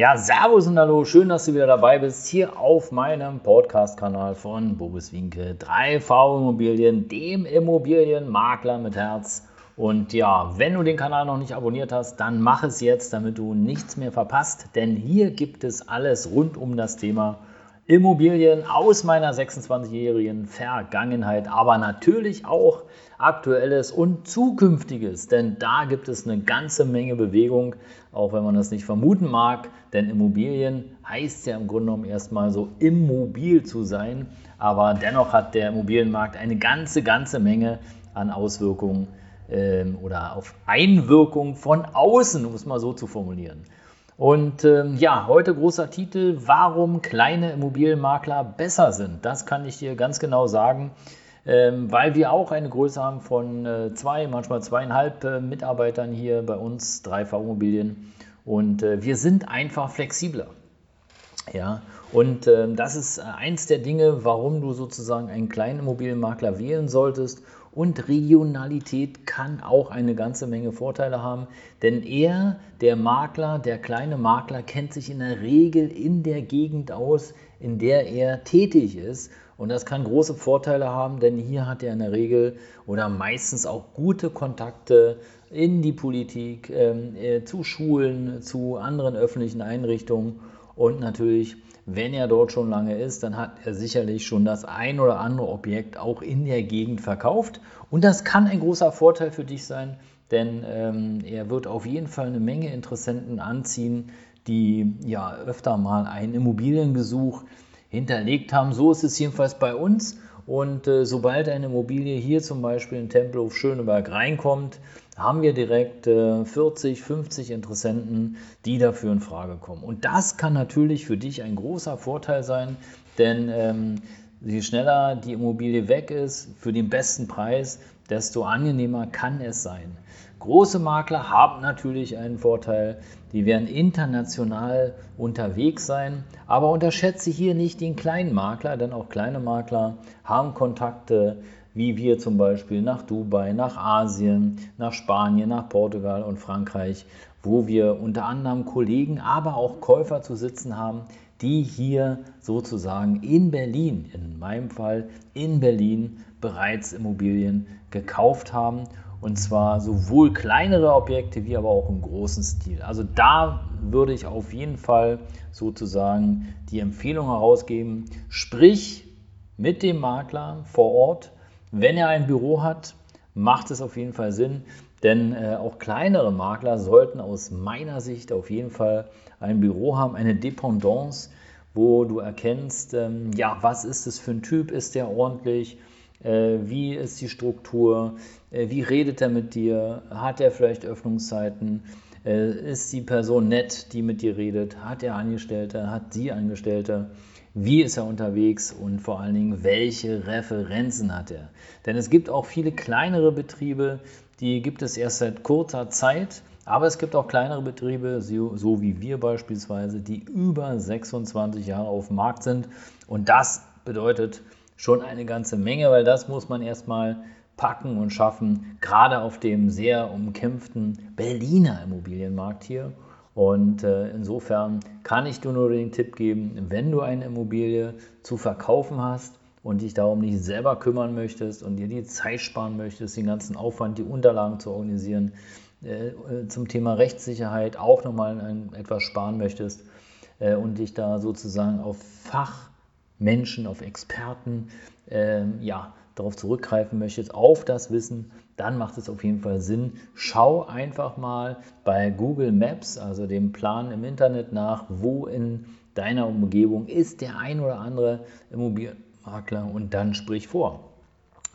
Ja, Servus und Hallo, schön, dass du wieder dabei bist hier auf meinem Podcast-Kanal von Boris Winke, 3V Immobilien, dem Immobilienmakler mit Herz. Und ja, wenn du den Kanal noch nicht abonniert hast, dann mach es jetzt, damit du nichts mehr verpasst, denn hier gibt es alles rund um das Thema Immobilien aus meiner 26-jährigen Vergangenheit, aber natürlich auch aktuelles und zukünftiges, denn da gibt es eine ganze Menge Bewegung, auch wenn man das nicht vermuten mag, denn Immobilien heißt ja im Grunde genommen erstmal so immobil zu sein, aber dennoch hat der Immobilienmarkt eine ganze, ganze Menge an Auswirkungen ähm, oder auf Einwirkungen von außen, um es mal so zu formulieren. Und ähm, ja, heute großer Titel, warum kleine Immobilienmakler besser sind. Das kann ich dir ganz genau sagen, ähm, weil wir auch eine Größe haben von äh, zwei, manchmal zweieinhalb äh, Mitarbeitern hier bei uns, 3V Immobilien. Und äh, wir sind einfach flexibler. Ja, und äh, das ist eins der Dinge, warum du sozusagen einen kleinen Immobilienmakler wählen solltest und Regionalität kann auch eine ganze Menge Vorteile haben, denn er, der Makler, der kleine Makler, kennt sich in der Regel in der Gegend aus, in der er tätig ist. Und das kann große Vorteile haben, denn hier hat er in der Regel oder meistens auch gute Kontakte in die Politik, ähm, äh, zu Schulen, zu anderen öffentlichen Einrichtungen und natürlich wenn er dort schon lange ist, dann hat er sicherlich schon das ein oder andere Objekt auch in der Gegend verkauft. Und das kann ein großer Vorteil für dich sein, denn ähm, er wird auf jeden Fall eine Menge Interessenten anziehen, die ja öfter mal einen Immobilienbesuch hinterlegt haben. So ist es jedenfalls bei uns. Und äh, sobald eine Immobilie hier zum Beispiel in Tempelhof Schöneberg reinkommt, haben wir direkt äh, 40, 50 Interessenten, die dafür in Frage kommen. Und das kann natürlich für dich ein großer Vorteil sein, denn ähm, je schneller die Immobilie weg ist, für den besten Preis, desto angenehmer kann es sein. Große Makler haben natürlich einen Vorteil, die werden international unterwegs sein, aber unterschätze hier nicht den kleinen Makler, denn auch kleine Makler haben Kontakte wie wir zum Beispiel nach Dubai, nach Asien, nach Spanien, nach Portugal und Frankreich, wo wir unter anderem Kollegen, aber auch Käufer zu sitzen haben, die hier sozusagen in Berlin, in meinem Fall in Berlin, bereits Immobilien gekauft haben. Und zwar sowohl kleinere Objekte wie aber auch im großen Stil. Also da würde ich auf jeden Fall sozusagen die Empfehlung herausgeben, sprich mit dem Makler vor Ort, wenn er ein Büro hat, macht es auf jeden Fall Sinn, denn äh, auch kleinere Makler sollten aus meiner Sicht auf jeden Fall ein Büro haben, eine Dependance, wo du erkennst, ähm, ja, was ist es für ein Typ, ist der ordentlich, wie ist die Struktur, äh, wie redet er mit dir, hat er vielleicht Öffnungszeiten, äh, ist die Person nett, die mit dir redet, hat er Angestellte, hat sie Angestellte? Wie ist er unterwegs? Und vor allen Dingen, welche Referenzen hat er. Denn es gibt auch viele kleinere Betriebe, die gibt es erst seit kurzer Zeit, aber es gibt auch kleinere Betriebe, so wie wir beispielsweise, die über 26 Jahre auf dem Markt sind. Und das bedeutet schon eine ganze Menge, weil das muss man erstmal packen und schaffen, gerade auf dem sehr umkämpften Berliner Immobilienmarkt hier. Und äh, insofern kann ich dir nur den Tipp geben, wenn du eine Immobilie zu verkaufen hast und dich darum nicht selber kümmern möchtest und dir die Zeit sparen möchtest, den ganzen Aufwand, die Unterlagen zu organisieren, äh, äh zum Thema Rechtssicherheit auch nochmal etwas sparen möchtest und dich da sozusagen auf Fachmenschen, auf Experten, ähm, ja, darauf zurückgreifen möchtest, auf das Wissen, dann macht es auf jeden Fall Sinn. Schau einfach mal bei Google Maps, also dem Plan im Internet nach, wo in deiner Umgebung ist der ein oder andere Immobilienmakler und dann sprich vor.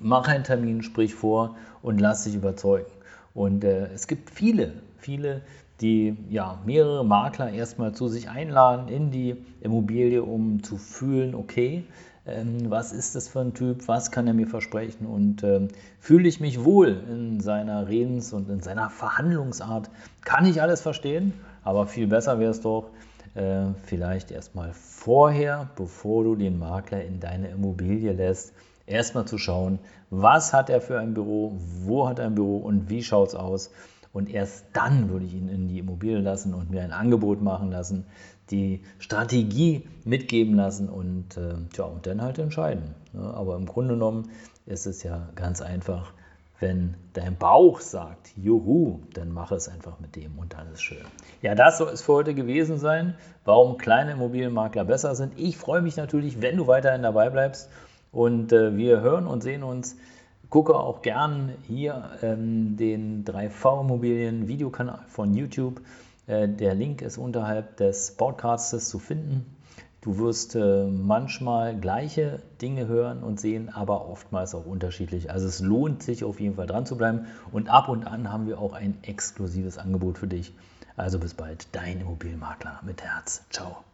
Mach einen Termin, sprich vor und lass dich überzeugen. Und äh, es gibt viele, viele, die ja mehrere Makler erstmal zu sich einladen in die Immobilie, um zu fühlen, okay, ähm, was ist das für ein Typ, was kann er mir versprechen und ähm, fühle ich mich wohl in seiner Redens- und in seiner Verhandlungsart. Kann ich alles verstehen, aber viel besser wäre es doch, äh, vielleicht erstmal vorher, bevor du den Makler in deine Immobilie lässt, erstmal zu schauen, was hat er für ein Büro, wo hat er ein Büro und wie schaut es aus. Und erst dann würde ich ihn in die Immobilie lassen und mir ein Angebot machen lassen, die Strategie mitgeben lassen und, äh, tja, und dann halt entscheiden. Ja, aber im Grunde genommen ist es ja ganz einfach, wenn dein Bauch sagt, juhu, dann mach es einfach mit dem und dann ist schön. Ja, das soll es für heute gewesen sein, warum kleine Immobilienmakler besser sind. Ich freue mich natürlich, wenn du weiterhin dabei bleibst und äh, wir hören und sehen uns. Gucke auch gern hier ähm, den 3V Immobilien Videokanal von YouTube. Äh, der Link ist unterhalb des Podcastes zu finden. Du wirst äh, manchmal gleiche Dinge hören und sehen, aber oftmals auch unterschiedlich. Also es lohnt sich auf jeden Fall dran zu bleiben. Und ab und an haben wir auch ein exklusives Angebot für dich. Also bis bald, dein Immobilienmakler mit Herz. Ciao.